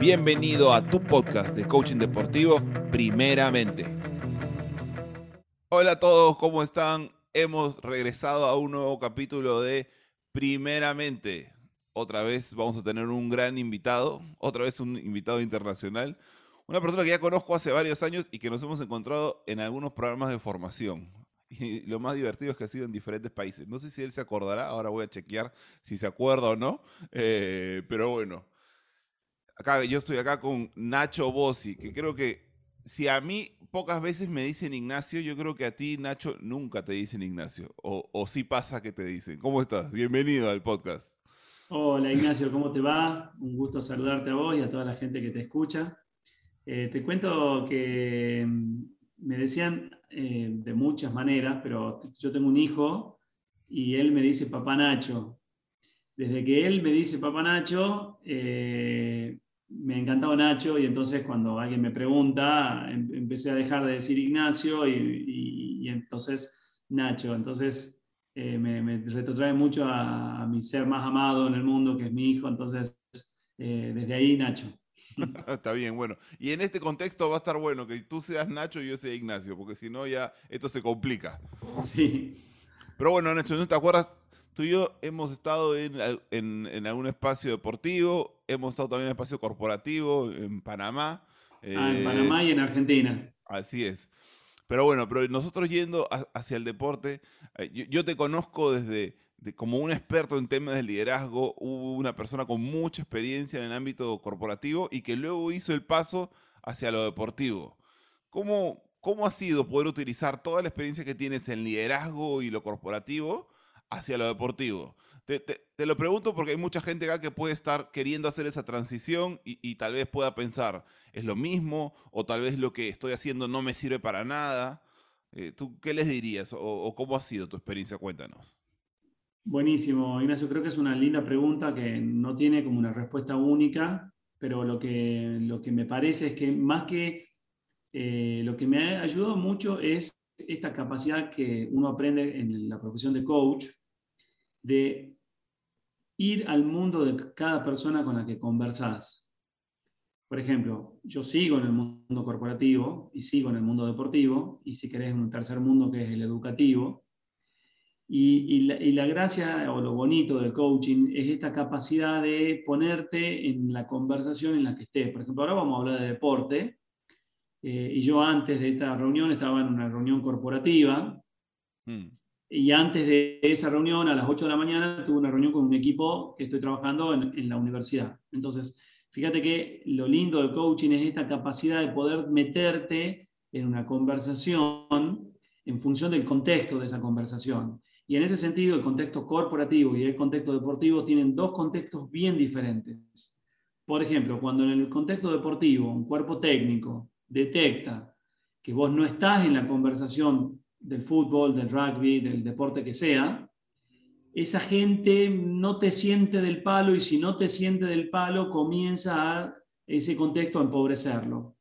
Bienvenido a tu podcast de coaching deportivo, primeramente. Hola a todos, ¿cómo están? Hemos regresado a un nuevo capítulo de Primeramente. Otra vez vamos a tener un gran invitado, otra vez un invitado internacional, una persona que ya conozco hace varios años y que nos hemos encontrado en algunos programas de formación. Y lo más divertido es que ha sido en diferentes países. No sé si él se acordará, ahora voy a chequear si se acuerda o no, eh, pero bueno acá, yo estoy acá con Nacho Bossi, que creo que si a mí pocas veces me dicen Ignacio, yo creo que a ti, Nacho, nunca te dicen Ignacio. O, o sí pasa que te dicen. ¿Cómo estás? Bienvenido al podcast. Hola Ignacio, ¿cómo te va? Un gusto saludarte a vos y a toda la gente que te escucha. Eh, te cuento que mm, me decían eh, de muchas maneras, pero yo tengo un hijo y él me dice papá Nacho. Desde que él me dice papá Nacho, eh, me encantaba Nacho y entonces cuando alguien me pregunta, em, empecé a dejar de decir Ignacio y, entonces Nacho. Entonces eh, me, retrotrae mucho a, mi ser más amado en el mundo, que es mi hijo. Entonces, eh, desde ahí Nacho. Está bien, bueno. Y en este contexto va a estar bueno que tú seas Nacho y yo sea Ignacio, porque si no ya esto se complica. Sí. Pero bueno, Nacho, ¿no te acuerdas? Tú y yo hemos estado en, en, algún espacio deportivo, hemos estado también en un espacio corporativo en Panamá. ah, en Panamá y en Argentina. Así es. Pero bueno, pero nosotros yendo hacia el deporte, eh, yo, te conozco desde como un experto en temas de liderazgo, una persona con mucha experiencia en el ámbito corporativo y que luego hizo el paso hacia lo deportivo. ¿Cómo, cómo ha sido poder utilizar toda la experiencia que tienes en liderazgo y lo corporativo hacia lo deportivo? Te, lo pregunto porque hay mucha gente acá que puede estar queriendo hacer esa transición y, tal vez pueda pensar, es lo mismo, o tal vez lo que estoy haciendo no me sirve para nada. Eh, ¿Tú qué les dirías o, cómo ha sido tu experiencia? Cuéntanos. Buenísimo, Ignacio. Creo que es una linda pregunta que no tiene como una respuesta única, pero lo que, lo que me parece es que más que eh, lo que me ha ayudado mucho es esta capacidad que uno aprende en la profesión de coach, de ir al mundo de cada persona con la que conversas. Por ejemplo, yo sigo en el mundo corporativo y sigo en el mundo deportivo, y si querés un tercer mundo que es el educativo. Y, la, y, la, gracia o lo bonito del coaching es esta capacidad de ponerte en la conversación en la que estés. Por ejemplo, ahora vamos a hablar de deporte, eh, y yo antes de esta reunión estaba en una reunión corporativa. Mm. Y antes de esa reunión, a las 8 de la mañana, tuve una reunión con un equipo que estoy trabajando en, la universidad. Entonces, fíjate que lo lindo del coaching es esta capacidad de poder meterte en una conversación en función del contexto de esa conversación. Y en ese sentido, el contexto corporativo y el contexto deportivo tienen dos contextos bien diferentes. Por ejemplo, cuando en el contexto deportivo, un cuerpo técnico detecta que vos no estás en la conversación del fútbol, del rugby, del deporte que sea, esa gente no te siente del palo y si no te siente del palo comienza a ese contexto a empobrecerlo.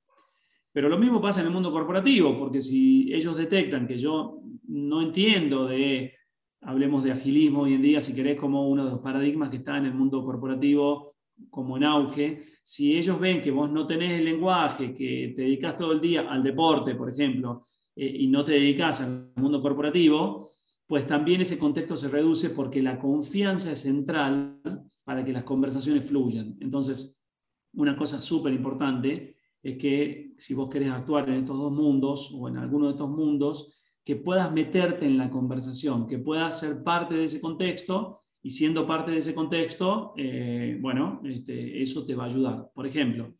Pero lo mismo pasa en el mundo corporativo, porque si ellos detectan que yo no entiendo de, hablemos de agilismo hoy en día, si querés, como uno de los paradigmas que está en el mundo corporativo como en auge, si ellos ven que vos no tenés el lenguaje, que te dedicas todo el día al deporte, por ejemplo, eh, y no te dedicas al mundo corporativo, pues también ese contexto se reduce porque la confianza es central para que las conversaciones fluyan. Entonces, una cosa súper importante es que si vos querés actuar en estos dos mundos o en alguno de estos mundos, que puedas meterte en la conversación, que puedas ser parte de ese contexto y siendo parte de ese contexto, eh, bueno, este, eso te va a ayudar. Por ejemplo,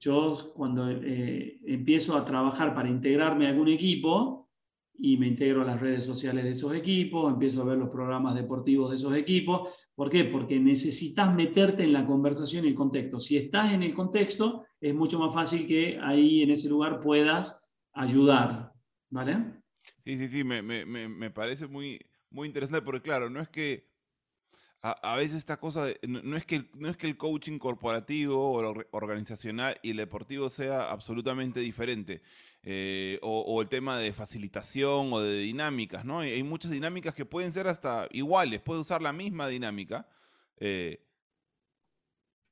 yo cuando eh, empiezo a trabajar para integrarme a algún equipo y me integro a las redes sociales de esos equipos, empiezo a ver los programas deportivos de esos equipos. ¿Por qué? Porque necesitas meterte en la conversación y el contexto. Si estás en el contexto, es mucho más fácil que ahí en ese lugar puedas ayudar. ¿Vale? Sí, sí, sí, me, me, me parece muy, muy interesante porque claro, no es que a, veces esta cosa, no, es que, no es que el coaching corporativo o organizacional y el deportivo sea absolutamente diferente, eh, o, el tema de facilitación o de dinámicas, ¿no? Hay, muchas dinámicas que pueden ser hasta iguales, puede usar la misma dinámica, eh,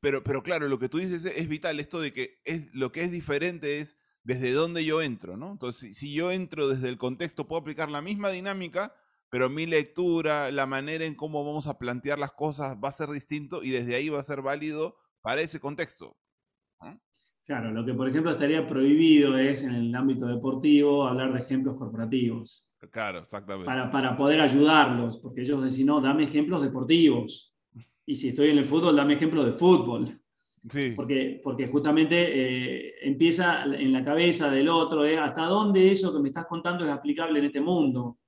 pero, pero claro, lo que tú dices es, vital, esto de que es, lo que es diferente es desde dónde yo entro, ¿no? Entonces, si, yo entro desde el contexto, puedo aplicar la misma dinámica, pero mi lectura, la manera en cómo vamos a plantear las cosas va a ser distinto y desde ahí va a ser válido para ese contexto. Claro, lo que por ejemplo estaría prohibido es en el ámbito deportivo hablar de ejemplos corporativos. Claro, exactamente. Para, para poder ayudarlos, porque ellos decían, no, dame ejemplos deportivos. Y si estoy en el fútbol, dame ejemplos de fútbol. Sí. Porque, porque justamente eh, empieza en la cabeza del otro, eh, hasta dónde eso que me estás contando es aplicable en este mundo.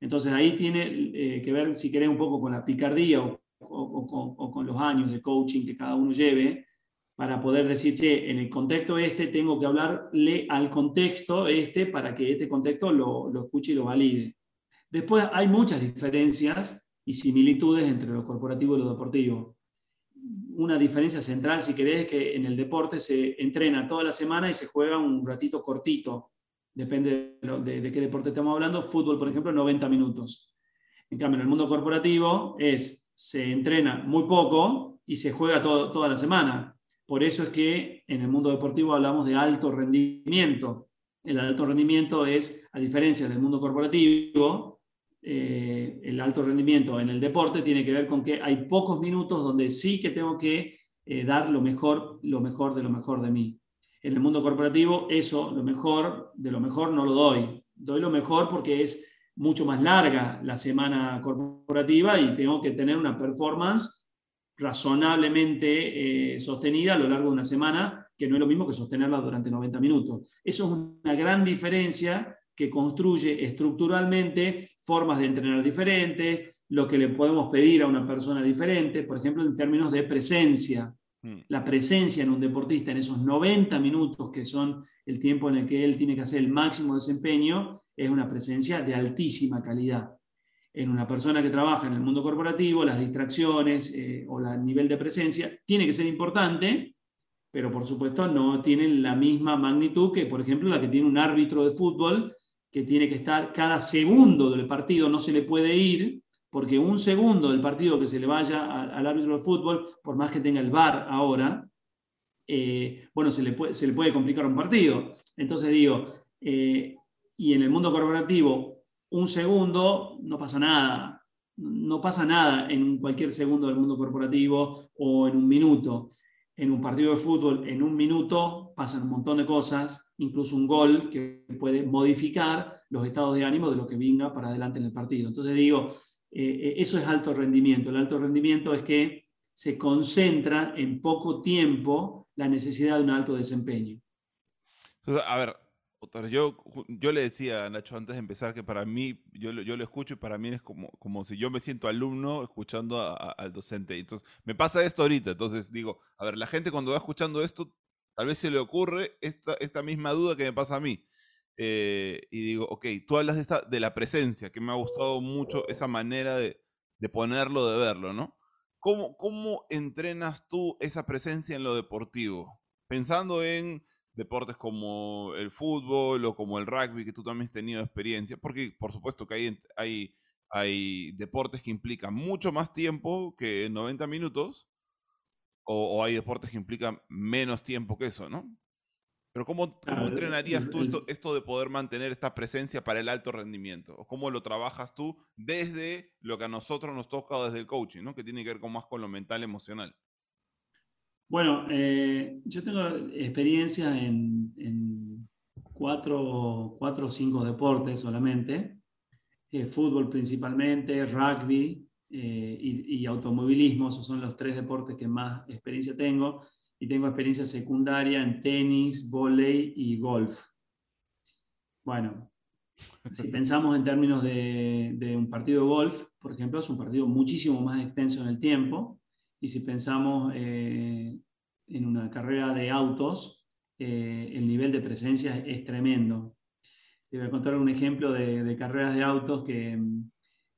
Entonces ahí tiene eh, que ver, si querés, un poco con la picardía o, con los años de coaching que cada uno lleve, para poder decir, che, en el contexto este tengo que hablarle al contexto este para que este contexto lo, lo escuche y lo valide. Después hay muchas diferencias y similitudes entre lo corporativo y lo deportivo. Una diferencia central, si querés, es que en el deporte se entrena toda la semana y se juega un ratito cortito. Depende de, qué deporte estamos hablando. Fútbol, por ejemplo, 90 minutos. En cambio, en el mundo corporativo es, se entrena muy poco y se juega toda la semana. Por eso es que en el mundo deportivo hablamos de alto rendimiento. El alto rendimiento es, a diferencia del mundo corporativo, eh, el alto rendimiento en el deporte tiene que ver con que hay pocos minutos donde sí que tengo que eh, dar lo mejor, lo mejor de lo mejor de mí. En el mundo corporativo, eso, lo mejor de lo mejor, no lo doy. Doy lo mejor porque es mucho más larga la semana corporativa y tengo que tener una performance razonablemente eh, sostenida a lo largo de una semana, que no es lo mismo que sostenerla durante 90 minutos. Eso es una gran diferencia que construye estructuralmente formas de entrenar diferentes, lo que le podemos pedir a una persona diferente, por ejemplo, en términos de presencia. Mm. La presencia en un deportista en esos 90 minutos, que son el tiempo en el que él tiene que hacer el máximo desempeño, es una presencia de altísima calidad en una persona que trabaja en el mundo corporativo, las distracciones eh, o el nivel de presencia tiene que ser importante, pero por supuesto no tienen la misma magnitud que, por ejemplo, la que tiene un árbitro de fútbol, que tiene que estar cada segundo del partido, no se le puede ir, porque un segundo del partido que se le vaya al árbitro de fútbol, por más que tenga el VAR ahora, eh, bueno, se le, puede, se le puede complicar un partido. Entonces digo, eh, y en el mundo corporativo, un segundo, no pasa nada. No pasa nada en cualquier segundo del mundo corporativo o en un minuto. En un partido de fútbol, en un minuto, pasan un montón de cosas, incluso un gol que puede modificar los estados de ánimo de lo que venga para adelante en el partido. Entonces digo, eh, eso es alto rendimiento. El alto rendimiento es que se concentra en poco tiempo la necesidad de un alto desempeño. A ver, yo, yo le decía a Nacho antes de empezar que para mí, yo, yo lo escucho y para mí es como, como si yo me siento alumno escuchando al docente. Entonces, me pasa esto ahorita. Entonces, digo, a ver, la gente cuando va escuchando esto, tal vez se le ocurre esta, esta misma duda que me pasa a mí. Eh, y digo, ok, tú hablas de, esta, de la presencia, que me ha gustado mucho esa manera de, de ponerlo, de verlo, ¿no? ¿Cómo, ¿Cómo entrenas tú esa presencia en lo deportivo? Pensando en deportes como el fútbol o como el rugby, que tú también has tenido experiencia, porque por supuesto que hay, hay, hay deportes que implican mucho más tiempo que 90 minutos, o, hay deportes que implican menos tiempo que eso, ¿no? Pero ¿cómo, cómo entrenarías tú esto, esto, de poder mantener esta presencia para el alto rendimiento? ¿O cómo lo trabajas tú desde lo que a nosotros nos toca desde el coaching, ¿no? que tiene que ver con más con lo mental emocional? Bueno, eh, yo tengo experiencia en, cuatro, o cinco deportes solamente, eh, fútbol principalmente, rugby eh, y, automovilismo, esos son los tres deportes que más experiencia tengo, y tengo experiencia secundaria en tenis, volei y golf. Bueno, si pensamos en términos de, de un partido de golf, por ejemplo, es un partido muchísimo más extenso en el tiempo, y si pensamos eh, en una carrera de autos, eh, el nivel de presencia es, tremendo. Te voy a contar un ejemplo de, carreras de autos que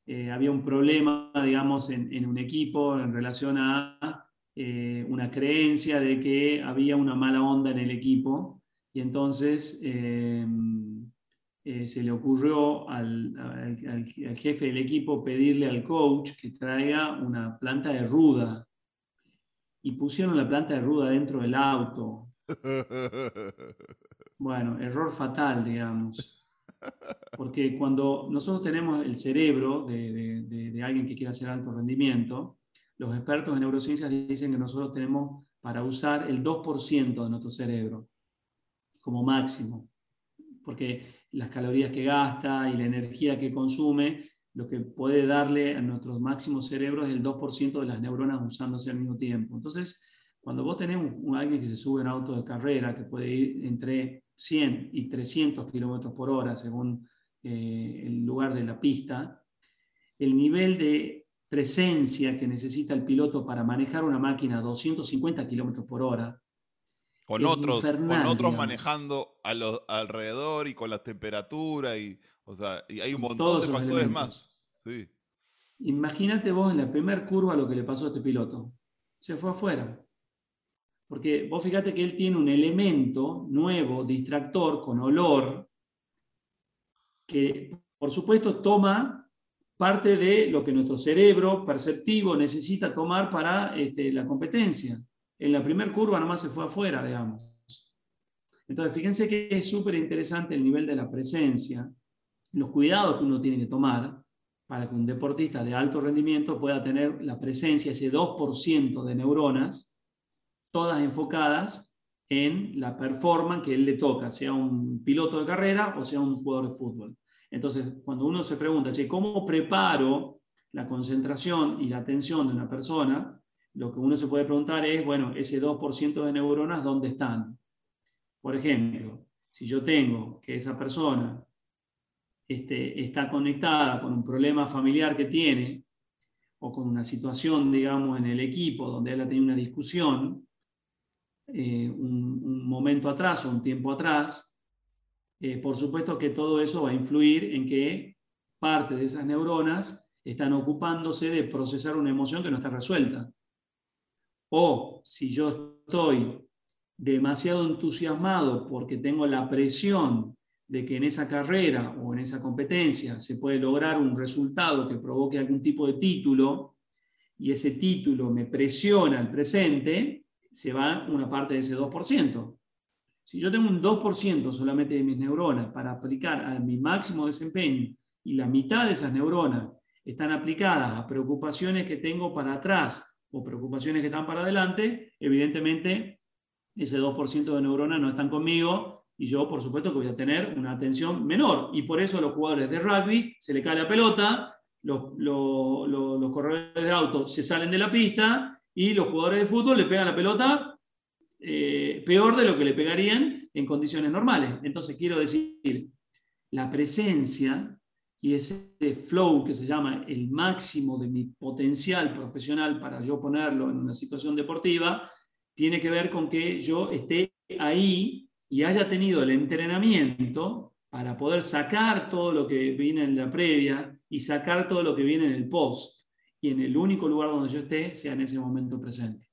eh, había un problema, digamos, en, un equipo en relación a una creencia de que había una mala onda en el equipo y entonces se le ocurrió al, al, jefe del equipo pedirle al coach que traiga una planta de ruda y pusieron la planta de ruda dentro del auto. Bueno, error fatal, digamos. Porque cuando nosotros tenemos el cerebro de, alguien que quiere hacer alto rendimiento, los expertos en neurociencias dicen que nosotros tenemos para usar el 2% de nuestro cerebro como máximo. Porque las calorías que gasta y la energía que consume, lo que puede darle a nuestro máximo cerebro es el 2% de las neuronas usándose al mismo tiempo. Entonces, cuando vos tenés un, alguien que se sube en auto de carrera, que puede ir entre 100 y 300 kilómetros por hora según eh, el lugar de la pista, el nivel de presencia que necesita el piloto para manejar una máquina a 250 kilómetros por hora. Con otros, con otros manejando a alrededor y con la temperatura y, o sea, y hay un montón de factores más. Imagínate vos en la primera curva lo que le pasó a este piloto. Se fue afuera. Porque vos fíjate que él tiene un elemento nuevo, distractor, con olor, que por supuesto toma parte de lo que nuestro cerebro perceptivo necesita tomar para este, la competencia. En la primera curva nomás se fue afuera, digamos. Entonces, fíjense que es súper interesante el nivel de la presencia, los cuidados que uno tiene que tomar para que un deportista de alto rendimiento pueda tener la presencia, ese 2% de neuronas, todas enfocadas en la performance que él le toca, sea un piloto de carrera o sea un jugador de fútbol. Entonces, cuando uno se pregunta, che, ¿cómo preparo la concentración y la atención de una persona? Lo que uno se puede preguntar es, bueno, ese 2% de neuronas, ¿dónde están? Por ejemplo, si yo tengo que esa persona este, está conectada con un problema familiar que tiene o con una situación, digamos, en el equipo donde él ha tenido una discusión, eh, un, momento atrás o un tiempo atrás, eh, por supuesto que todo eso va a influir en que parte de esas neuronas están ocupándose de procesar una emoción que no está resuelta. O si yo estoy demasiado entusiasmado porque tengo la presión de que en esa carrera o en esa competencia se puede lograr un resultado que provoque algún tipo de título y ese título me presiona al presente, se va una parte de ese 2%. Si yo tengo un 2% solamente de mis neuronas para aplicar a mi máximo desempeño y la mitad de esas neuronas están aplicadas a preocupaciones que tengo para atrás o preocupaciones que están para adelante, evidentemente ese 2% de neuronas no están conmigo y yo por supuesto que voy a tener una atención menor. Y por eso a los jugadores de rugby se le cae la pelota, los, corredores de auto se salen de la pista y los jugadores de fútbol le pegan la pelota eh, peor de lo que le pegarían en condiciones normales. Entonces, quiero decir, la presencia y ese flow que se llama el máximo de mi potencial profesional para yo ponerlo en una situación deportiva, tiene que ver con que yo esté ahí y haya tenido el entrenamiento para poder sacar todo lo que viene en la previa y sacar todo lo que viene en el post y en el único lugar donde yo esté sea en ese momento presente.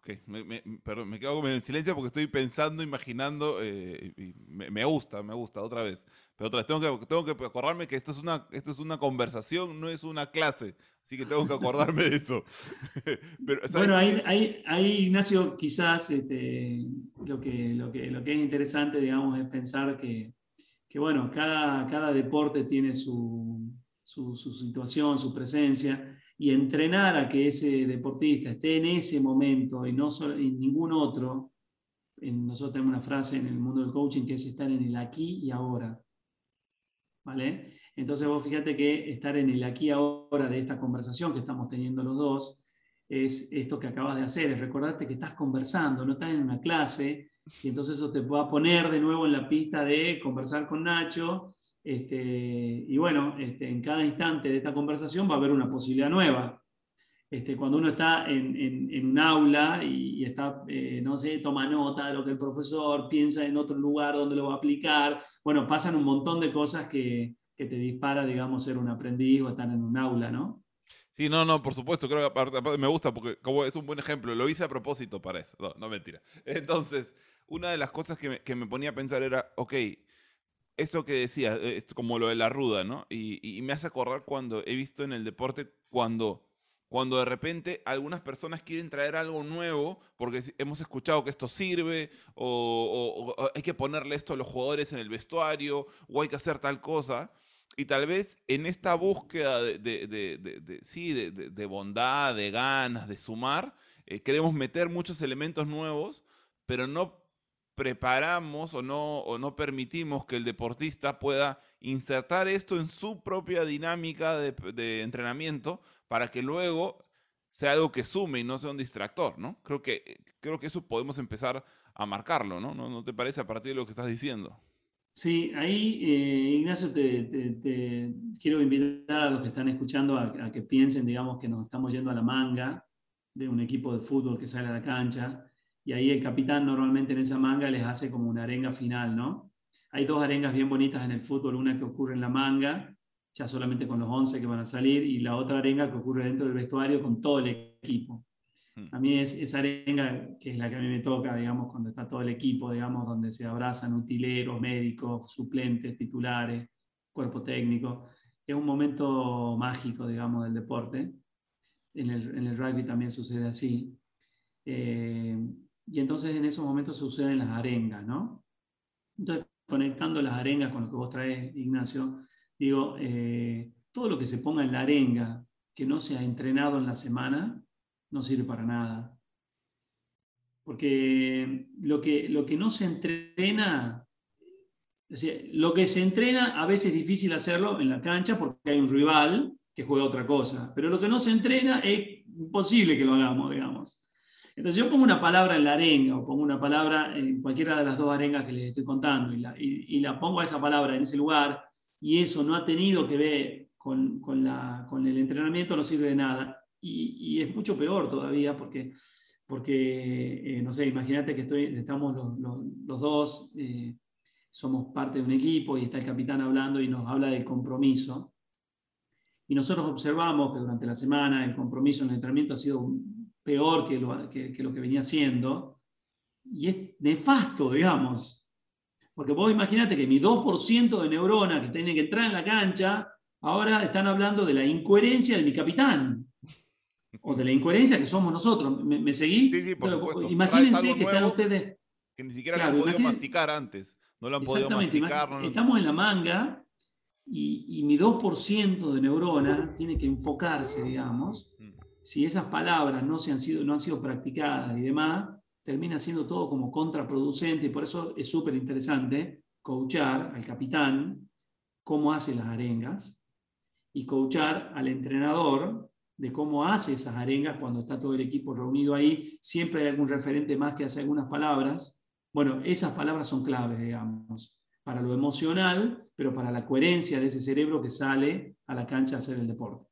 Ok, me, perdón, me quedo en silencio porque estoy pensando, imaginando, eh, y me, gusta, me gusta, otra vez. Pero otra vez, tengo que, tengo que acordarme que esto es, una, esto es una conversación, no es una clase. Así que tengo que acordarme de eso. bueno, ahí, ahí, Ignacio, quizás este, lo, que, lo, que, lo que es interesante, digamos, es pensar que, que bueno, cada, cada deporte tiene su, su, situación, su presencia, y entrenar a que ese deportista esté en ese momento y no en ningún otro. nosotros tenemos una frase en el mundo del coaching que es estar en el aquí y ahora. ¿Vale? Entonces vos fíjate que estar en el aquí y ahora de esta conversación que estamos teniendo los dos es esto que acabas de hacer, es recordarte que estás conversando, no estás en una clase, y entonces eso te va a poner de nuevo en la pista de conversar con Nacho este, y bueno, este, en cada instante de esta conversación va a haber una posibilidad nueva. Este, cuando uno está en, un aula y, está, eh, no sé, toma nota de lo que el profesor piensa en otro lugar donde lo va a aplicar, bueno, pasan un montón de cosas que, te dispara, digamos, ser un aprendiz o estar en un aula, ¿no? Sí, no, no, por supuesto, creo que me gusta porque como es un buen ejemplo, lo hice a propósito para eso, no, no mentira. Entonces, una de las cosas que me, que me ponía a pensar era, ok, esto que decías, eh, como lo de la ruda, ¿no? Y, me hace acordar cuando he visto en el deporte cuando cuando de repente algunas personas quieren traer algo nuevo porque hemos escuchado que esto sirve o, hay que ponerle esto a los jugadores en el vestuario o hay que hacer tal cosa. Y tal vez en esta búsqueda de, de, sí, de, bondad, de ganas, de sumar, eh, queremos meter muchos elementos nuevos, pero no preparamos o no, o no permitimos que el deportista pueda insertar esto en su propia dinámica de, entrenamiento para que luego sea algo que sume y no sea un distractor, ¿no? Creo que, creo que eso podemos empezar a marcarlo, ¿no? ¿No, te parece a partir de lo que estás diciendo? Sí, ahí, eh, Ignacio, te, quiero invitar a los que están escuchando a, que piensen, digamos, que nos estamos yendo a la manga de un equipo de fútbol que sale a la cancha y ahí el capitán normalmente en esa manga les hace como una arenga final, ¿no? Hay dos arengas bien bonitas en el fútbol, una que ocurre en la manga, ya solamente con los 11 que van a salir, y la otra arenga que ocurre dentro del vestuario con todo el equipo. Hmm. A mí es esa arenga que es la que a mí me toca, digamos, cuando está todo el equipo, digamos, donde se abrazan utileros, médicos, suplentes, titulares, cuerpo técnico. Es un momento mágico, digamos, del deporte. En el, en el rugby también sucede así. Eh, y entonces en esos momentos suceden las arengas, ¿no? Entonces, conectando las arengas con lo que vos traes, Ignacio, digo, eh, todo lo que se ponga en la arenga que no se ha entrenado en la semana, no sirve para nada. Porque lo que, lo que no se entrena, lo que se entrena a veces es difícil hacerlo en la cancha porque hay un rival que juega otra cosa, pero lo que no se entrena es imposible que lo hagamos, digamos. Entonces yo pongo una palabra en la arenga o pongo una palabra en cualquiera de las dos arengas que les estoy contando y la, pongo a esa palabra en ese lugar y eso no ha tenido que ver con, el entrenamiento, no sirve de nada. Y, es mucho peor todavía porque, porque eh, no sé, imagínate que estoy, estamos los, dos, eh, somos parte de un equipo y está el capitán hablando y nos habla del compromiso. Y nosotros observamos que durante la semana el compromiso en el entrenamiento ha sido peor que lo que, lo que venía siendo, y es nefasto, digamos. Porque vos imaginate que mi 2% de neuronas que tienen que entrar en la cancha, ahora están hablando de la incoherencia de mi capitán. O de la incoherencia que somos nosotros. ¿Me, seguí? Sí, sí, por. Imagínense que están ustedes. Que ni siquiera lo han podido masticar antes. No lo han podido masticar. Estamos en la manga y, y mi 2% de neuronas tiene que enfocarse, digamos, si esas palabras no, se han sido, no han sido practicadas y demás, termina siendo todo como contraproducente y por eso es súper interesante coachar al capitán cómo hace las arengas y coachar al entrenador de cómo hace esas arengas cuando está todo el equipo reunido ahí. Siempre hay algún referente más que hace algunas palabras. Bueno, esas palabras son claves, digamos, para lo emocional, pero para la coherencia de ese cerebro que sale a la cancha a hacer el deporte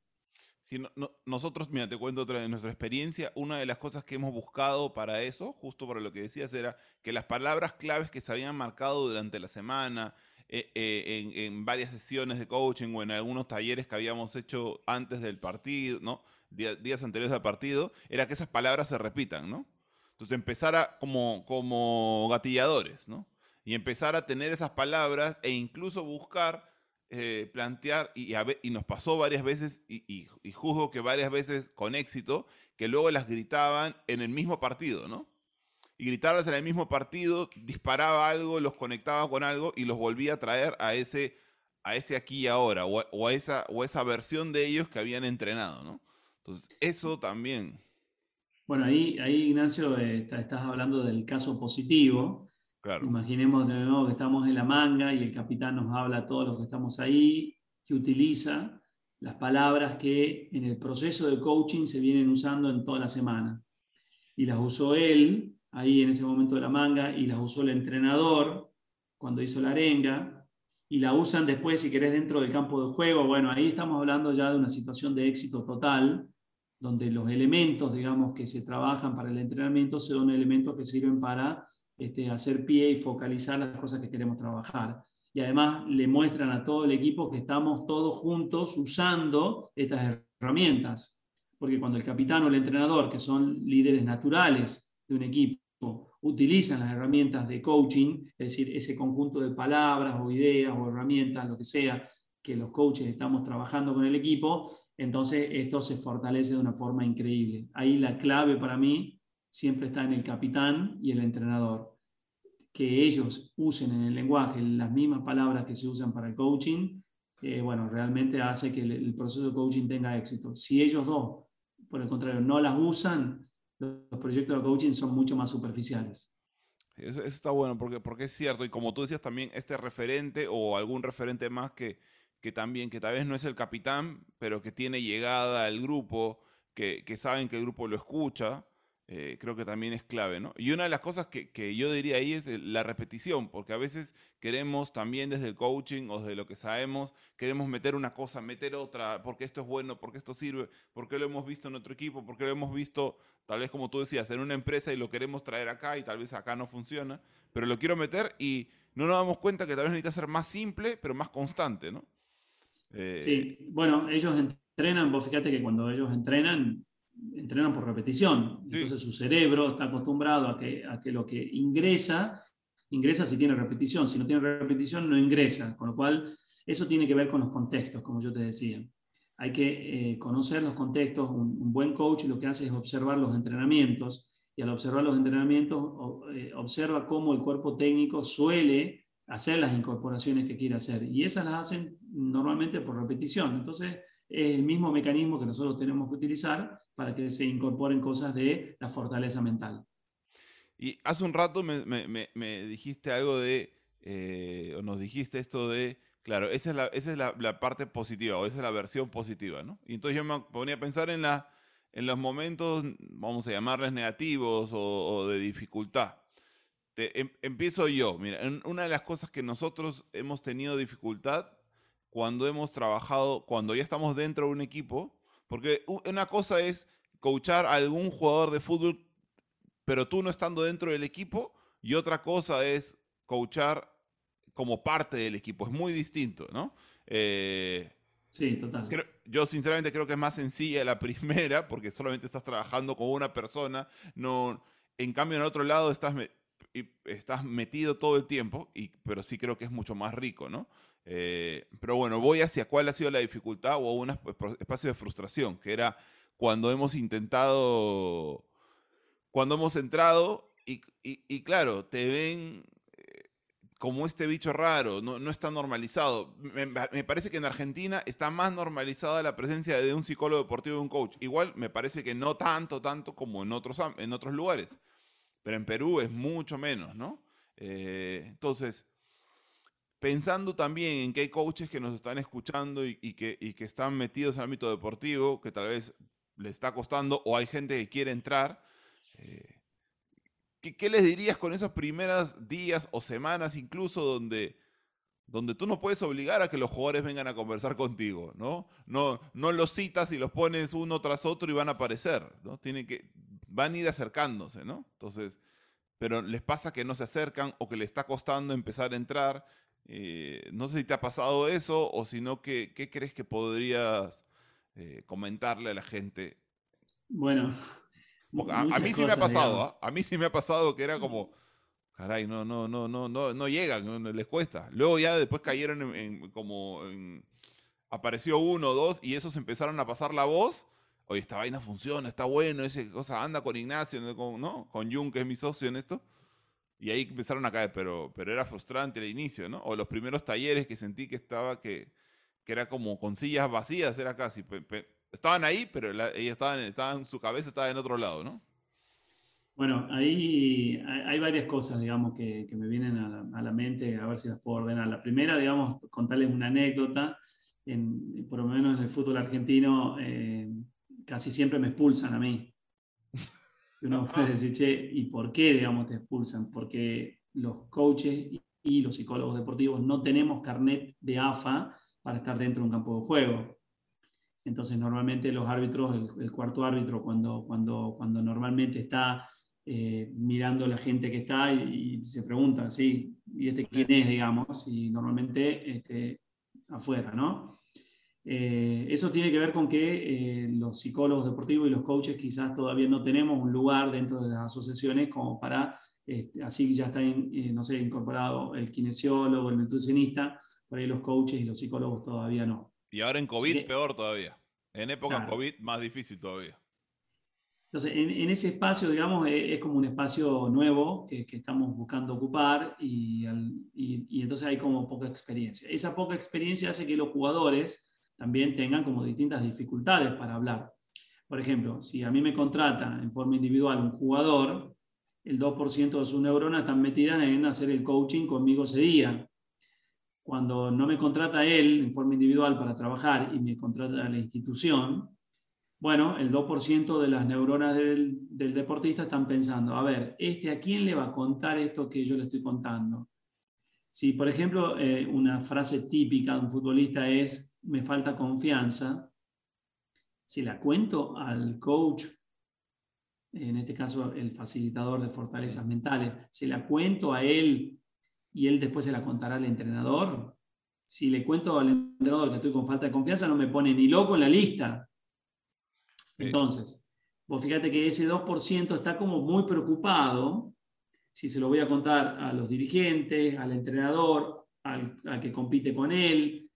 nosotros, mira, te cuento otra de nuestra experiencia. Una de las cosas que hemos buscado para eso, justo para lo que decías, era que las palabras claves que se habían marcado durante la semana, eh, eh, en, varias sesiones de coaching o en algunos talleres que habíamos hecho antes del partido, ¿no? días anteriores al partido, era que esas palabras se repitan, ¿no? Entonces empezar a, como, como gatilladores, ¿no? Y empezar a tener esas palabras e incluso buscar eh, plantear, y, nos pasó varias veces, y, juzgo que varias veces con éxito, que luego las gritaban en el mismo partido, ¿no? Y gritarlas en el mismo partido disparaba algo, los conectaba con algo y los volvía a traer a ese, a ese aquí y ahora, o a, esa, o esa versión de ellos que habían entrenado, ¿no? Entonces, eso también. Bueno, ahí, ahí Ignacio, eh, estás hablando del caso positivo, Imaginemos de nuevo que estamos en la manga y el capitán nos habla a todos los que estamos ahí, que utiliza las palabras que en el proceso de coaching se vienen usando en toda la semana. Y las usó él ahí en ese momento de la manga y las usó el entrenador cuando hizo la arenga y la usan después, si querés, dentro del campo de juego. Bueno, ahí estamos hablando ya de una situación de éxito total, donde los elementos, digamos, que se trabajan para el entrenamiento son elementos que sirven para este, hacer pie y focalizar las cosas que queremos trabajar. Y además le muestran a todo el equipo que estamos todos juntos usando estas herramientas. Porque cuando el capitán o el entrenador, que son líderes naturales de un equipo, utilizan las herramientas de coaching, es decir, ese conjunto de palabras o ideas o herramientas, lo que sea, que los coaches estamos trabajando con el equipo, entonces esto se fortalece de una forma increíble. Ahí la clave para mí siempre está en el capitán y el entrenador. Que ellos usen en el lenguaje las mismas palabras que se usan para el coaching, eh, bueno, realmente hace que el, proceso de coaching tenga éxito. Si ellos dos, por el contrario, no las usan, los proyectos de coaching son mucho más superficiales. Eso, está bueno, porque, porque es cierto, y como tú decías también, este referente o algún referente más que, que también, que tal vez no es el capitán, pero que tiene llegada al grupo, que, que saben que el grupo lo escucha, eh, creo que también es clave, ¿no? Y una de las cosas que, que, yo diría ahí es la repetición, porque a veces queremos también desde el coaching o desde lo que sabemos, queremos meter una cosa, meter otra, porque esto es bueno, porque esto sirve, porque lo hemos visto en otro equipo, porque lo hemos visto, tal vez como tú decías, en una empresa y lo queremos traer acá y tal vez acá no funciona, pero lo quiero meter y no nos damos cuenta que tal vez necesita ser más simple, pero más constante, ¿no? Eh, sí, bueno, ellos entrenan, vos fíjate que cuando ellos entrenan, entrenan por repetición. Entonces su cerebro está acostumbrado a que, a que lo que ingresa, ingresa si tiene repetición. Si no tiene repetición, no ingresa. Con lo cual, eso tiene que ver con los contextos, como yo te decía. Hay que eh, conocer los contextos. Un, buen coach lo que hace es observar los entrenamientos y al observar los entrenamientos eh, observa cómo el cuerpo técnico suele hacer las incorporaciones que quiere hacer. Y esas las hacen normalmente por repetición. Entonces, es el mismo mecanismo que nosotros tenemos que utilizar para que se incorporen cosas de la fortaleza mental. Y hace un rato me, dijiste algo de, eh, o nos dijiste esto de, claro, esa es, la, esa es la, parte positiva, o esa es la versión positiva, ¿no? Y entonces yo me ponía a pensar en, la, en los momentos, vamos a llamarles negativos o, de dificultad. Em, empiezo yo, mira, una de las cosas que nosotros hemos tenido dificultad cuando hemos trabajado, cuando ya estamos dentro de un equipo, porque una cosa es coachar a algún jugador de fútbol, pero tú no estando dentro del equipo, y otra cosa es coachar como parte del equipo. Es muy distinto, ¿no? Eh, sí, total. yo sinceramente creo que es más sencilla la primera, porque solamente estás trabajando con una persona. No, en cambio, en el otro lado estás, estás metido todo el tiempo, y, pero sí creo que es mucho más rico, ¿no? Eh, pero bueno, voy hacia cuál ha sido la dificultad o un espacio de frustración, que era cuando hemos intentado, cuando hemos entrado y, claro, te ven eh, como este bicho raro, no, no está normalizado. Me, parece que en Argentina está más normalizada la presencia de un psicólogo deportivo y un coach. Igual me parece que no tanto, tanto como en otros, en otros lugares. Pero en Perú es mucho menos, ¿no? Eh, entonces, pensando también en que hay coaches que nos están escuchando y, que, que, están metidos en el ámbito deportivo, que tal vez les está costando, o hay gente que quiere entrar, eh, ¿qué, les dirías con esos primeros días o semanas incluso donde, donde tú no puedes obligar a que los jugadores vengan a conversar contigo, ¿no? No, no los citas y los pones uno tras otro y van a aparecer, ¿no? Tienen que, van a ir acercándose, ¿no? Entonces, pero les pasa que no se acercan o que les está costando empezar a entrar eh, no sé si te ha pasado eso o si no, ¿qué, crees que podrías eh, comentarle a la gente? Bueno, a, mí sí me ha pasado, ¿ah? a mí sí me ha pasado que era como, caray, no, no, no, no, no, no llegan, les cuesta. Luego ya después cayeron en, como, apareció uno o dos y esos empezaron a pasar la voz. Oye, esta vaina funciona, está bueno, esa cosa anda con Ignacio, ¿no? Con Jung, que es mi socio en esto. Y ahí empezaron a caer, pero, pero era frustrante el inicio, ¿no? O los primeros talleres que sentí que estaba, que, que era como con sillas vacías, era casi. estaban ahí, pero ellos estaban, estaban, su cabeza estaba en otro lado, ¿no? Bueno, ahí hay varias cosas, digamos, que, que me vienen a la, a la, mente, a ver si las puedo ordenar. La primera, digamos, contarles una anécdota. En, por lo menos en el fútbol argentino, eh, casi siempre me expulsan a mí uno puede decir, che, ¿y por qué, digamos, te expulsan? Porque los coaches y los psicólogos deportivos no tenemos carnet de AFA para estar dentro de un campo de juego. Entonces, normalmente los árbitros, el, cuarto árbitro, cuando, cuando, cuando normalmente está eh, mirando la gente que está y, se pregunta, sí, ¿y este quién es, digamos? Y normalmente este, afuera, ¿no? Eh, eso tiene que ver con que eh, los psicólogos deportivos y los coaches quizás todavía no tenemos un lugar dentro de las asociaciones como para, este, así ya está, no sé, incorporado el kinesiólogo, el nutricionista, por ahí los coaches y los psicólogos todavía no. Y ahora en COVID peor todavía. En época COVID más difícil todavía. Entonces, en, ese espacio, digamos, es, como un espacio nuevo que, estamos buscando ocupar y, y, entonces hay como poca experiencia. Esa poca experiencia hace que los jugadores también tengan como distintas dificultades para hablar. Por ejemplo, si a mí me contrata en forma individual un jugador, el 2% de sus neuronas están metidas en hacer el coaching conmigo ese día. Cuando no me contrata él en forma individual para trabajar y me contrata la institución, bueno, el 2% de las neuronas del, deportista están pensando, a ver, ¿este a quién le va a contar esto que yo le estoy contando? Si, por ejemplo, eh, una frase típica de un futbolista es, me falta confianza, si la cuento al coach, en este caso el facilitador de fortalezas mentales, si la cuento a él y él después se la contará al entrenador, si le cuento al entrenador que estoy con falta de confianza, no me pone ni loco en la lista, entonces, vos fíjate que ese 2% está como muy preocupado, si se lo voy a contar a los dirigentes, al entrenador, al, que compite con él.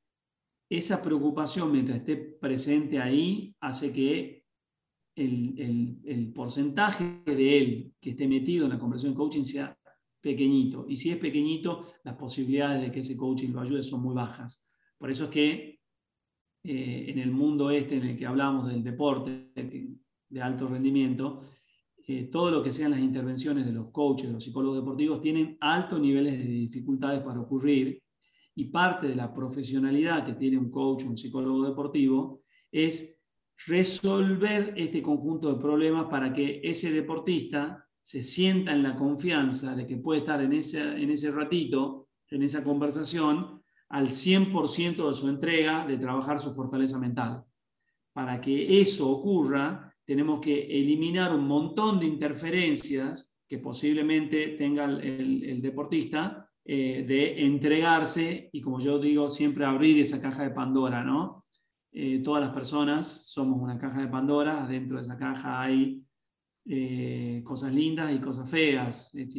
Esa preocupación, mientras esté presente ahí, hace que el, porcentaje de él que esté metido en la conversión coaching sea pequeñito. Y si es pequeñito, las posibilidades de que ese coaching lo ayude son muy bajas. Por eso es que eh, en el mundo este en el que hablamos del deporte de alto rendimiento, eh, todo lo que sean las intervenciones de los coaches, los psicólogos deportivos, tienen altos niveles de dificultades para ocurrir y parte de la profesionalidad que tiene un coach, un psicólogo deportivo, es resolver este conjunto de problemas para que ese deportista se sienta en la confianza de que puede estar en ese, en ese ratito, en esa conversación, al 100% de su entrega de trabajar su fortaleza mental. Para que eso ocurra, tenemos que eliminar un montón de interferencias que posiblemente tenga el, deportista eh, de entregarse y, como yo digo, siempre abrir esa caja de Pandora, ¿no? Eh, todas las personas somos una caja de Pandora, dentro de esa caja hay eh, cosas lindas y cosas feas. Es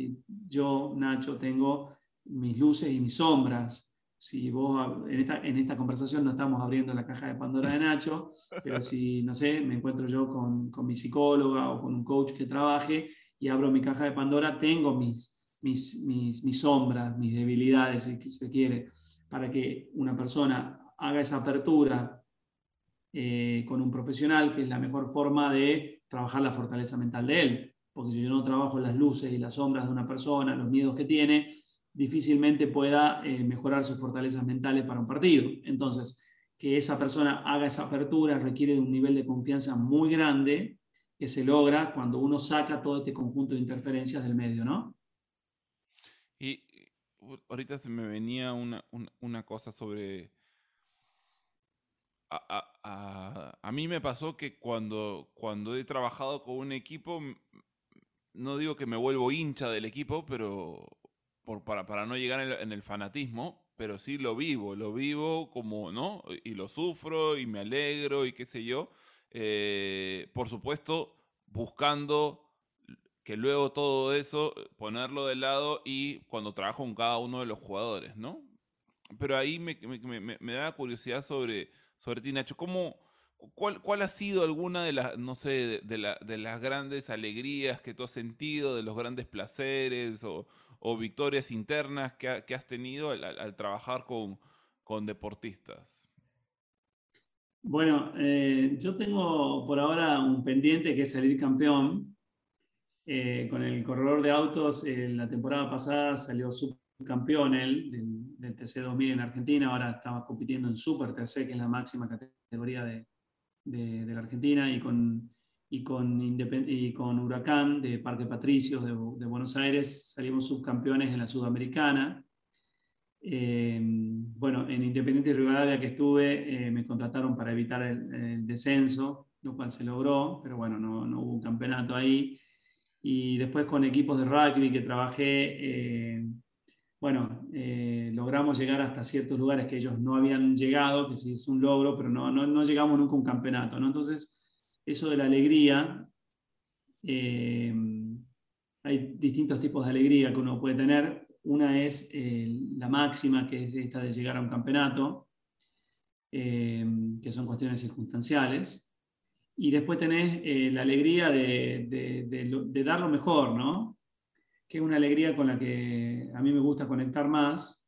yo, Nacho, tengo mis luces y mis sombras si vos en esta, en esta, conversación no estamos abriendo la caja de Pandora de Nacho, pero si, no sé, me encuentro yo con, con, mi psicóloga o con un coach que trabaje y abro mi caja de Pandora, tengo mis, mis, mis, mis sombras, mis debilidades, si se quiere, para que una persona haga esa apertura eh, con un profesional, que es la mejor forma de trabajar la fortaleza mental de él. Porque si yo no trabajo las luces y las sombras de una persona, los miedos que tiene, difícilmente pueda eh, mejorar sus fortalezas mentales para un partido. Entonces, que esa persona haga esa apertura requiere de un nivel de confianza muy grande que se logra cuando uno saca todo este conjunto de interferencias del medio, ¿no? Ahorita se me venía una, cosa sobre... A, mí me pasó que cuando, cuando he trabajado con un equipo, no digo que me vuelvo hincha del equipo, pero para, no llegar en el, fanatismo, pero sí lo vivo, lo vivo como, ¿no? Y lo sufro y me alegro y qué sé yo. Eh, por supuesto, buscando que luego todo eso ponerlo de lado y cuando trabajo con cada uno de los jugadores, ¿no? Pero ahí me, da curiosidad sobre, sobre ti, Nacho. ¿Cómo, cuál, ¿Cuál ha sido alguna de las, no sé, de, de las grandes alegrías que tú has sentido, de los grandes placeres o, o victorias internas que, has tenido al, trabajar con, con, deportistas? Bueno, eh, yo tengo por ahora un pendiente que es salir campeón. Eh, con el corredor de autos, en la temporada pasada salió subcampeón él del, del, TC2000 en Argentina, ahora estaba compitiendo en Super TC, que es la máxima categoría de, de la Argentina, y con y con, y con Huracán de Parque Patricios de, Buenos Aires salimos subcampeones en la Sudamericana. Eh, bueno, en Independiente Rivadavia que estuve eh, me contrataron para evitar el, descenso, lo cual se logró, pero bueno, no, no, hubo un campeonato ahí. Y después con equipos de rugby que trabajé, eh, bueno, eh, logramos llegar hasta ciertos lugares que ellos no habían llegado, que sí es un logro, pero no, no, llegamos nunca a un campeonato. ¿no? Entonces, eso de la alegría, eh, hay distintos tipos de alegría que uno puede tener. Una es la máxima, que es esta de llegar a un campeonato, que son cuestiones circunstanciales. Y después tenés la alegría de, de, de dar lo mejor, ¿no? que es una alegría con la que a mí me gusta conectar más,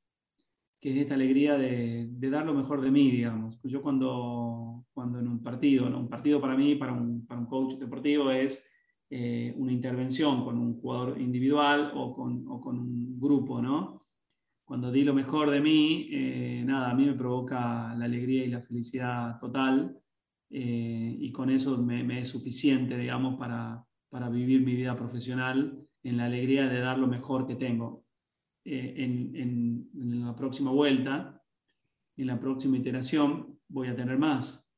que es esta alegría de, dar lo mejor de mí, digamos. Pues yo cuando, cuando en un partido, un partido para mí, para un, para un coach deportivo, es eh, una intervención con un jugador individual o con, o con, un grupo, ¿no? Cuando di lo mejor de mí, eh, nada, a mí me provoca la alegría y la felicidad total eh, y con eso me, me, es suficiente, digamos, para, para vivir mi vida profesional en la alegría de dar lo mejor que tengo. Eh, en, la próxima vuelta, en la próxima iteración, voy a tener más.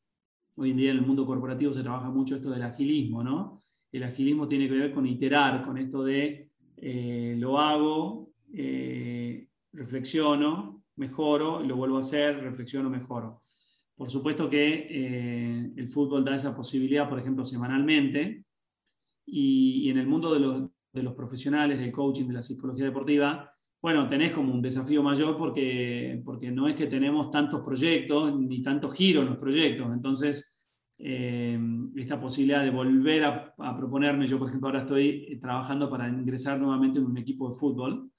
Hoy en día en el mundo corporativo se trabaja mucho esto del agilismo, ¿no? El agilismo tiene que ver con iterar, con esto de eh, lo hago, eh, reflexiono, mejoro, lo vuelvo a hacer, reflexiono, mejoro. Por supuesto que el fútbol da esa posibilidad, por ejemplo, semanalmente, y en el mundo de los, de los profesionales del coaching, de la psicología deportiva, bueno, tenés como un desafío mayor porque, porque no es que tenemos tantos proyectos ni tantos giros en los proyectos. Entonces, eh, esta posibilidad de volver a, proponerme, yo por ejemplo ahora estoy eh, trabajando para ingresar nuevamente en un equipo de fútbol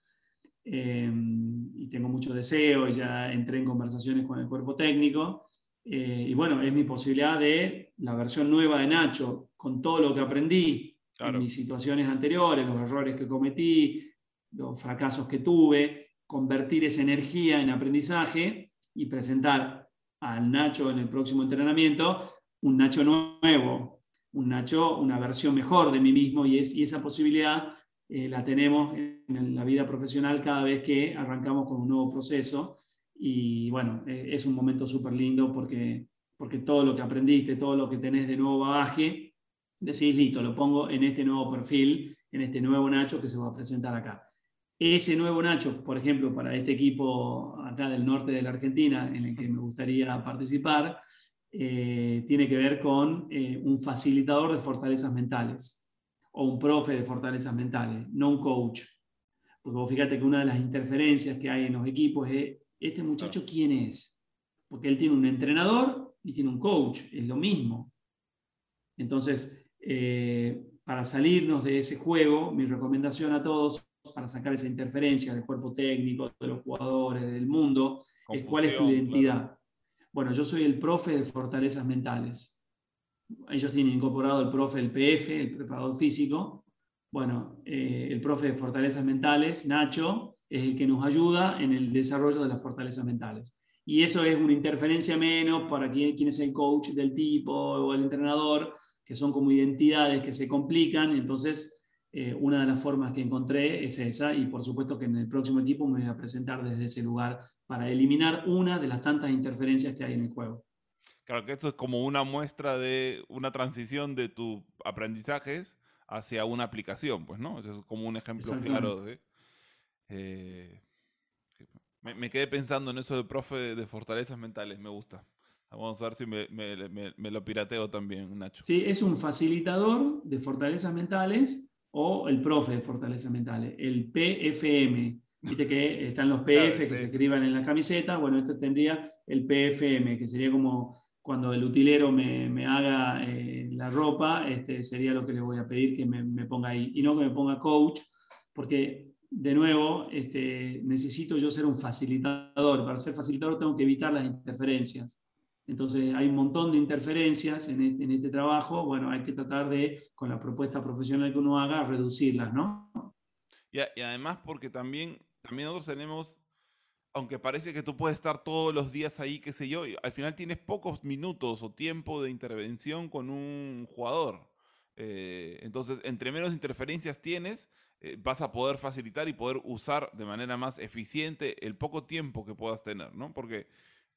eh, y tengo mucho deseo y ya entré en conversaciones con el cuerpo técnico. Y bueno, es mi posibilidad de la versión nueva de Nacho, con todo lo que aprendí, en mis situaciones anteriores, los errores que cometí, los fracasos que tuve, convertir esa energía en aprendizaje y presentar al Nacho en el próximo entrenamiento un Nacho nuevo, un Nacho, una versión mejor de mí mismo y, es, y esa posibilidad eh, la tenemos en la vida profesional cada vez que arrancamos con un nuevo proceso y bueno, eh, es un momento súper lindo porque, porque todo lo que aprendiste, todo lo que tenés de nuevo bagaje, decís, listo, lo pongo en este nuevo perfil, en este nuevo Nacho que se va a presentar acá. Ese nuevo Nacho, por ejemplo, para este equipo acá del norte de la Argentina, en el que me gustaría participar, eh, tiene que ver con eh, un facilitador de fortalezas mentales o un profe de fortalezas mentales, no un coach. Porque vos fíjate que una de las interferencias que hay en los equipos es, ¿este muchacho quién es? Porque él tiene un entrenador y tiene un coach, es lo mismo. Entonces, eh, para salirnos de ese juego, mi recomendación a todos para sacar esa interferencia del cuerpo técnico, de los jugadores, del mundo, es cuál es tu identidad. Bueno, yo soy el profe de fortalezas mentales. Ellos tienen incorporado el profe, el PF, el preparador físico. Bueno, eh, el profe de fortalezas mentales, Nacho, es el que nos ayuda en el desarrollo de las fortalezas mentales. Y eso es una interferencia menos para quién es el coach del tipo o el entrenador, que son como identidades que se complican. Entonces, eh, una de las formas que encontré es esa y por supuesto que en el próximo equipo me voy a presentar desde ese lugar para eliminar una de las tantas interferencias que hay en el juego. Claro que esto es como una muestra de una transición de tus aprendizajes hacia una aplicación, pues, ¿no? Eso es como un ejemplo claro de... Eh, me, me, quedé pensando en eso de profe de fortalezas mentales, me gusta. Vamos a ver si me, lo pirateo también, Nacho. Sí, es un facilitador de fortalezas mentales o el profe de fortalezas mentales, el PFM. Viste que están los PF que se escriban en la camiseta. Bueno, este tendría el PFM, que sería como cuando el utilero me, haga eh, la ropa, este sería lo que le voy a pedir que me, ponga ahí. Y no que me ponga coach, porque de nuevo, este, necesito yo ser un facilitador. Para ser facilitador tengo que evitar las interferencias. Entonces hay un montón de interferencias en este, en este, trabajo. Bueno, hay que tratar de, con la propuesta profesional que uno haga, reducirlas, ¿no? Y, y además porque también, también nosotros tenemos, aunque parece que tú puedes estar todos los días ahí, qué sé yo, al final tienes pocos minutos o tiempo de intervención con un jugador. Eh, entonces, entre menos interferencias tienes, eh, vas a poder facilitar y poder usar de manera más eficiente el poco tiempo que puedas tener, ¿no? Porque...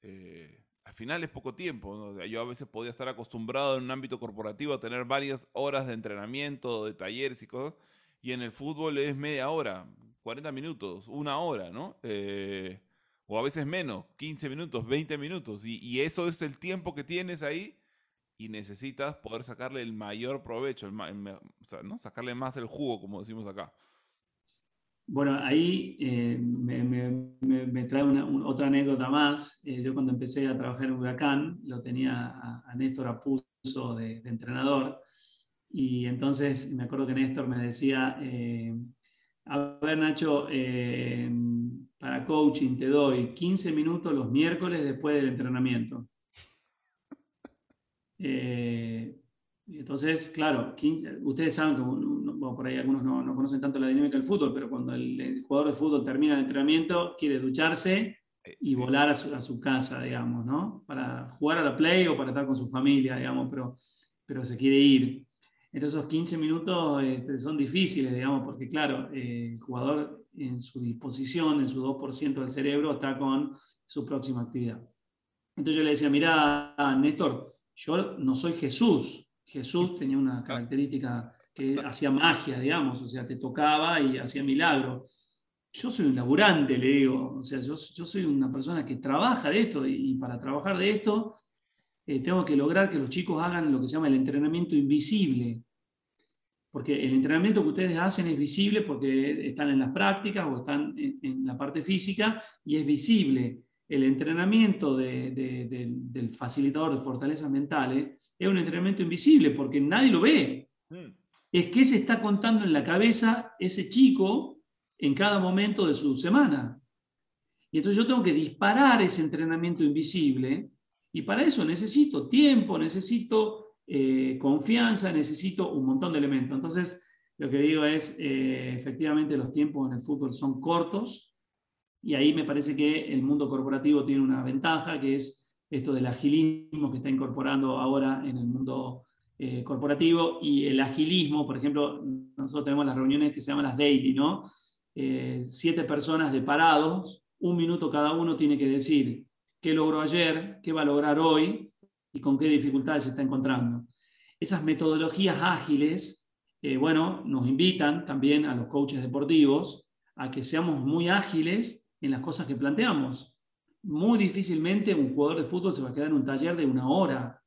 Eh, al final es poco tiempo. Yo a veces podía estar acostumbrado en un ámbito corporativo a tener varias horas de entrenamiento, de talleres y cosas, y en el fútbol es media hora. 40 minutos, una hora, ¿no? Eh, o a veces menos, 15 minutos, 20 minutos. Y, eso es el tiempo que tienes ahí y necesitas poder sacarle el mayor provecho, ¿no? sacarle más del jugo, como decimos acá. Bueno, ahí eh, me, trae otra anécdota más. Eh, yo cuando empecé a trabajar en Huracán, lo tenía a, Néstor Apuso de, de, entrenador. Y entonces me acuerdo que Néstor me decía, eh, a ver Nacho, para coaching te doy 15 minutos los miércoles después del entrenamiento. Entonces, claro, ustedes saben que por ahí algunos no, conocen tanto la dinámica del fútbol, pero cuando el, jugador de fútbol termina el entrenamiento, quiere ducharse eh, y volar a su, casa, digamos, ¿no? Para jugar a la play o para estar con su familia, digamos, pero, pero se quiere ir. Entonces, esos 15 minutos este, son difíciles, digamos, porque, claro, eh, el jugador en su disposición, en su 2% del cerebro, está con su próxima actividad. Entonces yo le decía, mira, Néstor, yo no soy Jesús, Jesús tenía una característica que hacía magia, digamos, o sea, te tocaba y hacía milagros. Yo soy un laburante, le digo, o sea, yo, soy una persona que trabaja de esto y, para trabajar de esto eh, tengo que lograr que los chicos hagan lo que se llama el entrenamiento invisible. Porque el entrenamiento que ustedes hacen es visible porque están en las prácticas o están en, la parte física y es visible. El entrenamiento del facilitador de fortalezas mentales es un entrenamiento invisible porque nadie lo ve. Mm. Es que se está contando en la cabeza ese chico en cada momento de su semana. Y entonces yo tengo que disparar ese entrenamiento invisible y para eso necesito tiempo, necesito eh, confianza, necesito un montón de elementos. Entonces, lo que digo es, eh, efectivamente los tiempos en el fútbol son cortos y ahí me parece que el mundo corporativo tiene una ventaja, que es esto del agilismo que está incorporando ahora en el mundo eh, corporativo y el agilismo, por ejemplo, nosotros tenemos las reuniones que se llaman las daily, ¿no? Eh, siete personas de parados, un minuto cada uno tiene que decir qué logró ayer, qué va a lograr hoy y con qué dificultades se está encontrando. Esas metodologías ágiles, eh, bueno, nos invitan también a los coaches deportivos a que seamos muy ágiles en las cosas que planteamos muy difícilmente un jugador de fútbol se va a quedar en un taller de una hora.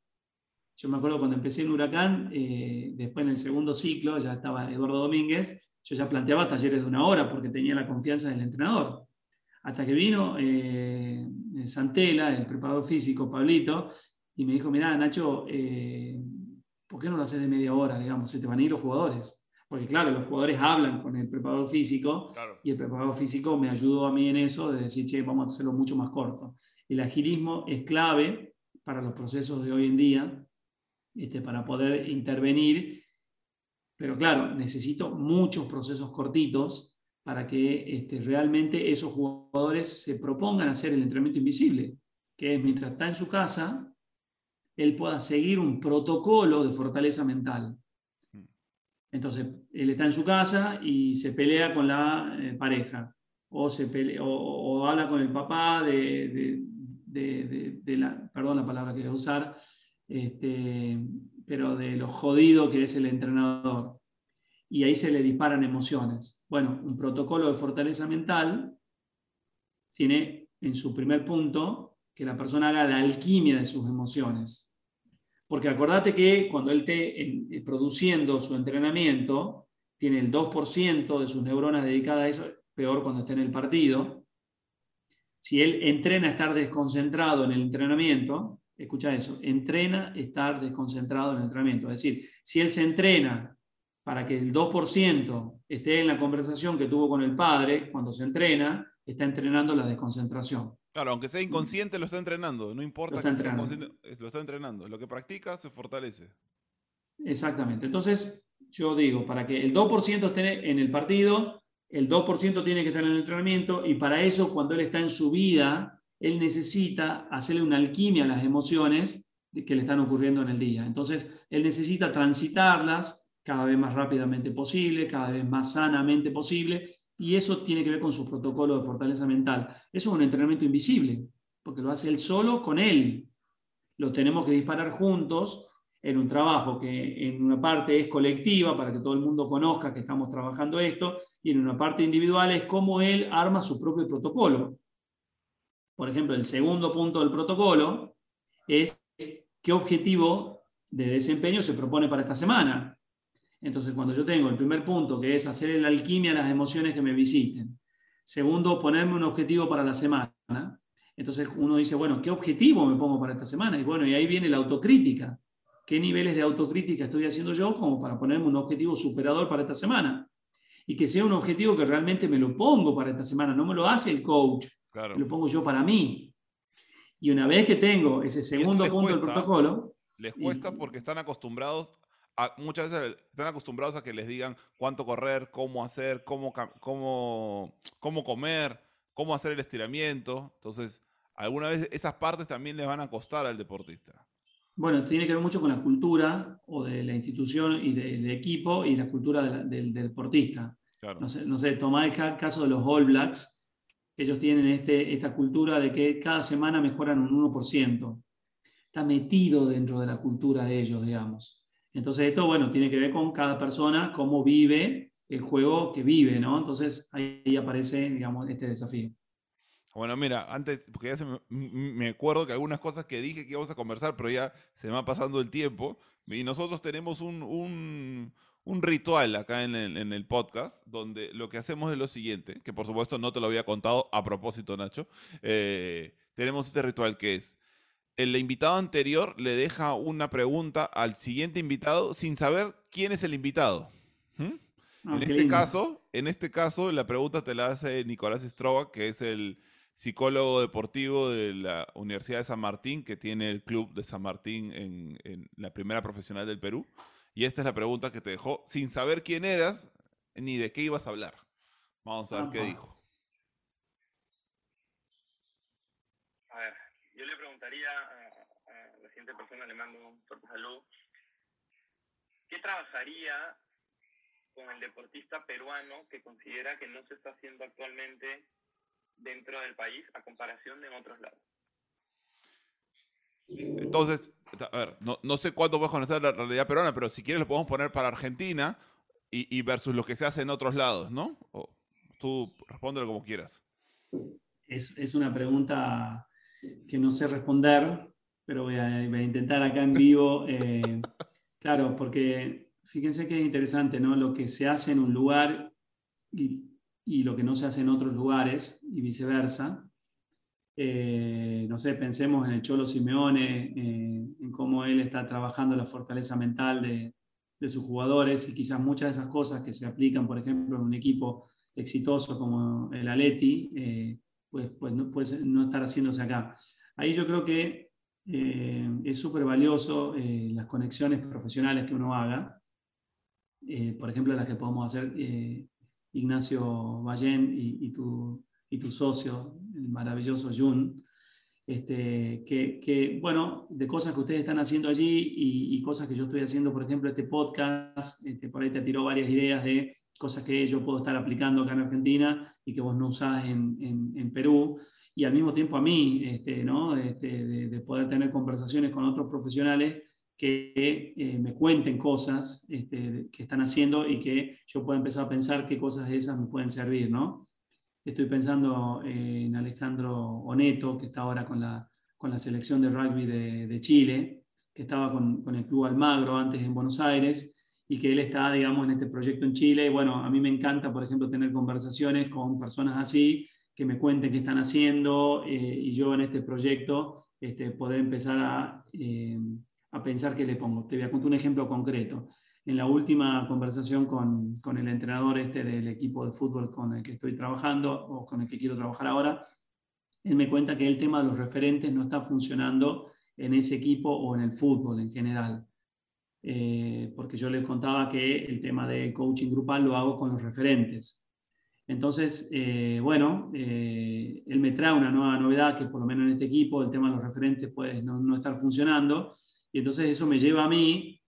Yo me acuerdo cuando empecé en Huracán, eh, después en el segundo ciclo, ya estaba Eduardo Domínguez, yo ya planteaba talleres de una hora porque tenía la confianza del entrenador. Hasta que vino eh, Santela, el preparador físico, Pablito, y me dijo, mira, Nacho, eh, ¿por qué no lo haces de media hora? Digamos, se te van a ir los jugadores. Porque claro, los jugadores hablan con el preparador físico y el preparador físico me ayudó a mí en eso de decir, che, vamos a hacerlo mucho más corto. El agilismo es clave para los procesos de hoy en día, este, para poder intervenir, pero claro, necesito muchos procesos cortitos para que este, realmente esos jugadores se propongan hacer el entrenamiento invisible, que es mientras está en su casa, él pueda seguir un protocolo de fortaleza mental entonces, él está en su casa y se pelea con la eh, pareja, o, se o, habla con el papá de, la, perdón la palabra que voy a usar, este, pero de lo jodido que es el entrenador. Y ahí se le disparan emociones. Bueno, un protocolo de fortaleza mental tiene en su primer punto que la persona haga la alquimia de sus emociones. Porque acordate que cuando él esté eh, produciendo su entrenamiento, tiene el 2% de sus neuronas dedicadas a eso, peor cuando esté en el partido. Si él entrena a estar desconcentrado en el entrenamiento, escucha eso, entrena a estar desconcentrado en el entrenamiento. Es decir, si él se entrena para que el 2% esté en la conversación que tuvo con el padre, cuando se entrena, está entrenando la desconcentración. Claro, aunque sea inconsciente, lo está entrenando. No importa que sea inconsciente, lo está entrenando. Lo que practica se fortalece. Exactamente. Entonces, yo digo, para que el 2% esté en el partido, el 2% tiene que estar en el entrenamiento y para eso, cuando él está en su vida, él necesita hacerle una alquimia a las emociones que le están ocurriendo en el día. Entonces, él necesita transitarlas cada vez más rápidamente posible, cada vez más sanamente posible, y eso tiene que ver con su protocolo de fortaleza mental. Eso es un entrenamiento invisible, porque lo hace él solo con él. Lo tenemos que disparar juntos. en un trabajo que en una parte es colectiva para que todo el mundo conozca que estamos trabajando esto y en una parte individual es cómo él arma su propio protocolo. Por ejemplo, el segundo punto del protocolo es qué objetivo de desempeño se propone para esta semana. Entonces, cuando yo tengo el primer punto, que es hacer la alquimia a las emociones que me visiten. Segundo, ponerme un objetivo para la semana. Entonces uno dice, bueno, ¿qué objetivo me pongo para esta semana? Y bueno, y ahí viene la autocrítica. ¿Qué niveles de autocrítica estoy haciendo yo como para ponerme un objetivo superador para esta semana? Y que sea un objetivo que realmente me lo pongo para esta semana, no me lo hace el coach, lo pongo yo para mí. Y una vez que tengo ese segundo punto del protocolo... Les cuesta porque están acostumbrados muchas veces están acostumbrados a que les digan cuánto correr, cómo hacer, cómo, cómo, cómo comer, cómo hacer el estiramiento. Entonces, alguna vez esas partes también les van a costar al deportista. Bueno, tiene que ver mucho con la cultura o de la institución y del equipo y la cultura del, deportista. No sé, no sé tomá el caso de los All Blacks, ellos tienen este, esta cultura de que cada semana mejoran un 1%. Está metido dentro de la cultura de ellos, digamos. Entonces esto, bueno, tiene que ver con cada persona, cómo vive el juego que vive, ¿no? Entonces ahí aparece, digamos, este desafío. Bueno, mira, antes, porque ya se me, acuerdo que algunas cosas que dije que íbamos a conversar, pero ya se me va pasando el tiempo. Y nosotros tenemos un, ritual acá en el, podcast, donde lo que hacemos es lo siguiente, que por supuesto no te lo había contado a propósito, Nacho. Eh, tenemos este ritual que es, el invitado anterior le deja una pregunta al siguiente invitado sin saber quién es el invitado. Ah, en este caso, en este caso, la pregunta te la hace Nicolás Stroba, que es el psicólogo deportivo de la Universidad de San Martín, que tiene el club de San Martín en, la primera profesional del Perú. Y esta es la pregunta que te dejó sin saber quién eras ni de qué ibas a hablar. Vamos a ver qué dijo. A, la siguiente persona, le mando un fuerte saludo. ¿Qué trabajaría con el deportista peruano que considera que no se está haciendo actualmente dentro del país a comparación de en otros lados? Entonces, a ver, no, no sé cuánto puedes conocer la realidad peruana, pero si quieres lo podemos poner para Argentina y, versus lo que se hace en otros lados, ¿no? O tú respóndelo como quieras. Es, es, una pregunta que no sé responder, pero voy a, intentar acá en vivo. Eh, claro, porque fíjense que es interesante, ¿no? Lo que se hace en un lugar y, lo que no se hace en otros lugares y viceversa. Eh, no sé, pensemos en el Cholo Simeone, eh, en cómo él está trabajando la fortaleza mental de, de, sus jugadores y quizás muchas de esas cosas que se aplican, por ejemplo, en un equipo exitoso como el Aleti, pues, pues no, puede no estar haciéndose acá. Ahí yo creo que eh, es súper valioso eh, las conexiones profesionales que uno haga, eh, por ejemplo, las que podemos hacer Ignacio Ballén y, tu, y tu socio, el maravilloso Jun, este, que, que, bueno, de cosas que ustedes están haciendo allí y, cosas que yo estoy haciendo, por ejemplo, este podcast, este, por ahí te tiró varias ideas de cosas que yo puedo estar aplicando acá en Argentina y que vos no usás en, en, Perú, y al mismo tiempo a mí, este, ¿no? Este, de, poder tener conversaciones con otros profesionales que eh, me cuenten cosas este, que están haciendo y que yo pueda empezar a pensar qué cosas de esas me pueden servir, ¿no? Estoy pensando en Alejandro Oneto, que está ahora con la, con la selección de rugby de, de Chile, que estaba con, con el Club Almagro antes en Buenos Aires, y que él está, digamos, en este proyecto en Chile. Bueno, a mí me encanta, por ejemplo, tener conversaciones con personas así, que me cuenten qué están haciendo eh, y yo en este proyecto este, poder empezar a, eh, a, pensar qué le pongo. Te voy a contar un ejemplo concreto. En la última conversación con, con, el entrenador este del equipo de fútbol con el que estoy trabajando o con el que quiero trabajar ahora, él me cuenta que el tema de los referentes no está funcionando en ese equipo o en el fútbol en general. Eh, porque yo les contaba que el tema de coaching grupal lo hago con los referentes. Entonces, eh, bueno, eh, él me trae una nueva novedad que por lo menos en este equipo el tema de los referentes puede no, no, estar funcionando. Y entonces eso me lleva a mí,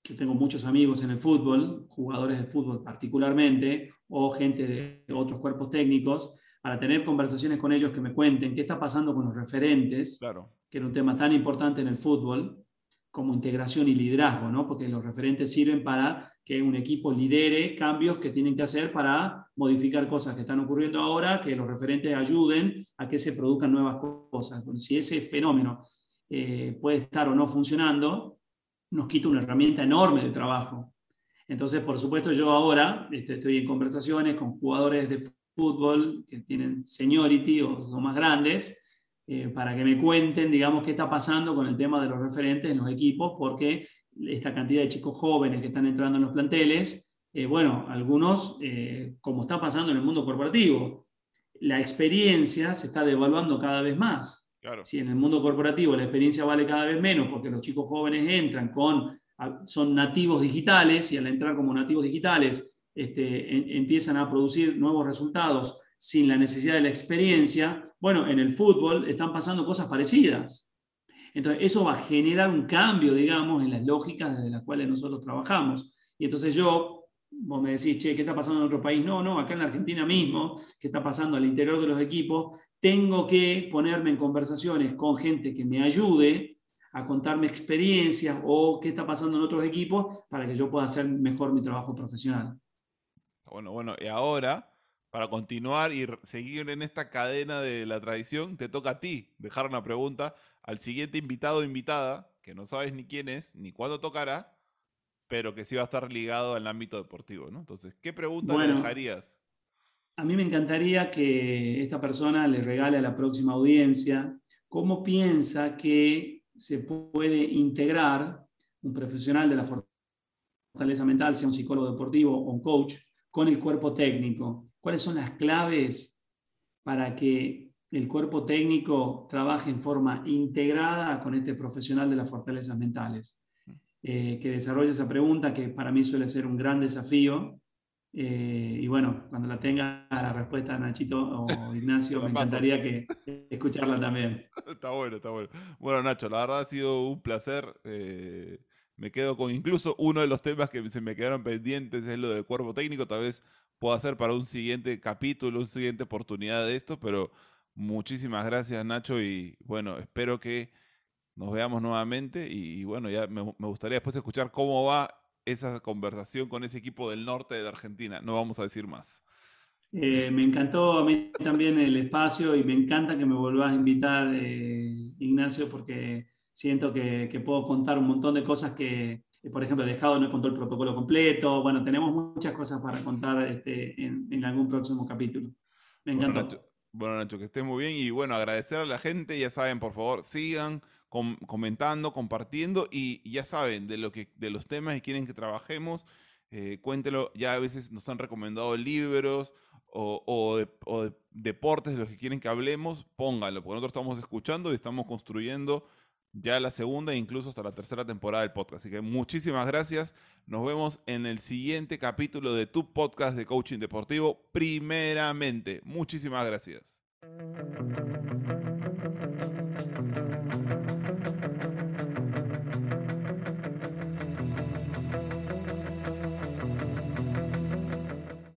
que tengo muchos amigos en el fútbol, jugadores de fútbol particularmente, o gente de otros cuerpos técnicos, para tener conversaciones con ellos que me cuenten qué está pasando con los referentes, claro. que era un tema tan importante en el fútbol, como integración y liderazgo, ¿no? porque los referentes sirven para que un equipo lidere cambios que tienen que hacer para modificar cosas que están ocurriendo ahora, que los referentes ayuden a que se produzcan nuevas cosas. si ese fenómeno eh, puede estar o no funcionando, nos quita una herramienta enorme de trabajo. Entonces, por supuesto, yo ahora este, estoy en conversaciones con jugadores de fútbol que tienen seniority o son más grandes, eh, para que me cuenten, digamos, qué está pasando con el tema de los referentes en los equipos, porque esta cantidad de chicos jóvenes que están entrando en los planteles, eh, bueno, algunos, eh, como está pasando en el mundo corporativo, la experiencia se está devaluando cada vez más. Si en el mundo corporativo la experiencia vale cada vez menos porque los chicos jóvenes entran con, son nativos digitales y al entrar como nativos digitales este, empiezan a producir nuevos resultados sin la necesidad de la experiencia, bueno, en el fútbol están pasando cosas parecidas. Entonces, eso va a generar un cambio, digamos, en las lógicas desde las cuales nosotros trabajamos. Y entonces yo, vos me decís, che, ¿qué está pasando en otro país? No, no, acá en Argentina mismo, ¿qué está pasando al interior de los equipos? Tengo que ponerme en conversaciones con gente que me ayude a contarme experiencias o qué está pasando en otros equipos para que yo pueda hacer mejor mi trabajo profesional. Bueno, bueno, y ahora para continuar y seguir en esta cadena de la tradición, te toca a ti dejar una pregunta al siguiente invitado o invitada, que no sabes ni quién es, ni cuándo tocará, pero que sí va a estar ligado al ámbito deportivo, ¿no? Entonces, ¿qué pregunta le dejarías? A mí me encantaría que esta persona le regale a la próxima audiencia cómo piensa que se puede integrar un profesional de la fortaleza mental, sea un psicólogo deportivo o un coach, con el cuerpo técnico cuáles son las claves para que el cuerpo técnico trabaje en forma integrada con este profesional de las fortalezas mentales. Eh, que desarrolle esa pregunta, que para mí suele ser un gran desafío. Eh, y bueno, cuando la tenga la respuesta Nachito o Ignacio, me encantaría que, escucharla también. Está bueno, está bueno. Bueno, Nacho, la verdad ha sido un placer. Eh, me quedo con incluso uno de los temas que se me quedaron pendientes, es lo del cuerpo técnico. Tal vez puedo hacer para un siguiente capítulo, una siguiente oportunidad de esto, pero muchísimas gracias Nacho y bueno, espero que nos veamos nuevamente y, bueno, ya me, gustaría después escuchar cómo va esa conversación con ese equipo del norte de Argentina, no vamos a decir más. Eh, me encantó a mí también el espacio y me encanta que me vuelvas a invitar, eh, Ignacio, porque siento que, puedo contar un montón de cosas que, por ejemplo, Dejado no contó el protocolo completo. Bueno, tenemos muchas cosas para contar este, en, algún próximo capítulo. Me encantó. Bueno Nacho, que esté muy bien y bueno, agradecer a la gente, ya saben, por favor, sigan comentando, compartiendo y ya saben de, lo que, de los temas que quieren que trabajemos, eh, cuéntelo, ya a veces nos han recomendado libros o, o, o deportes de los que quieren que hablemos, pónganlo, porque nosotros estamos escuchando y estamos construyendo ya la segunda e incluso hasta la tercera temporada del podcast. Así que muchísimas gracias. Nos vemos en el siguiente capítulo de tu podcast de coaching deportivo. Primeramente, muchísimas gracias.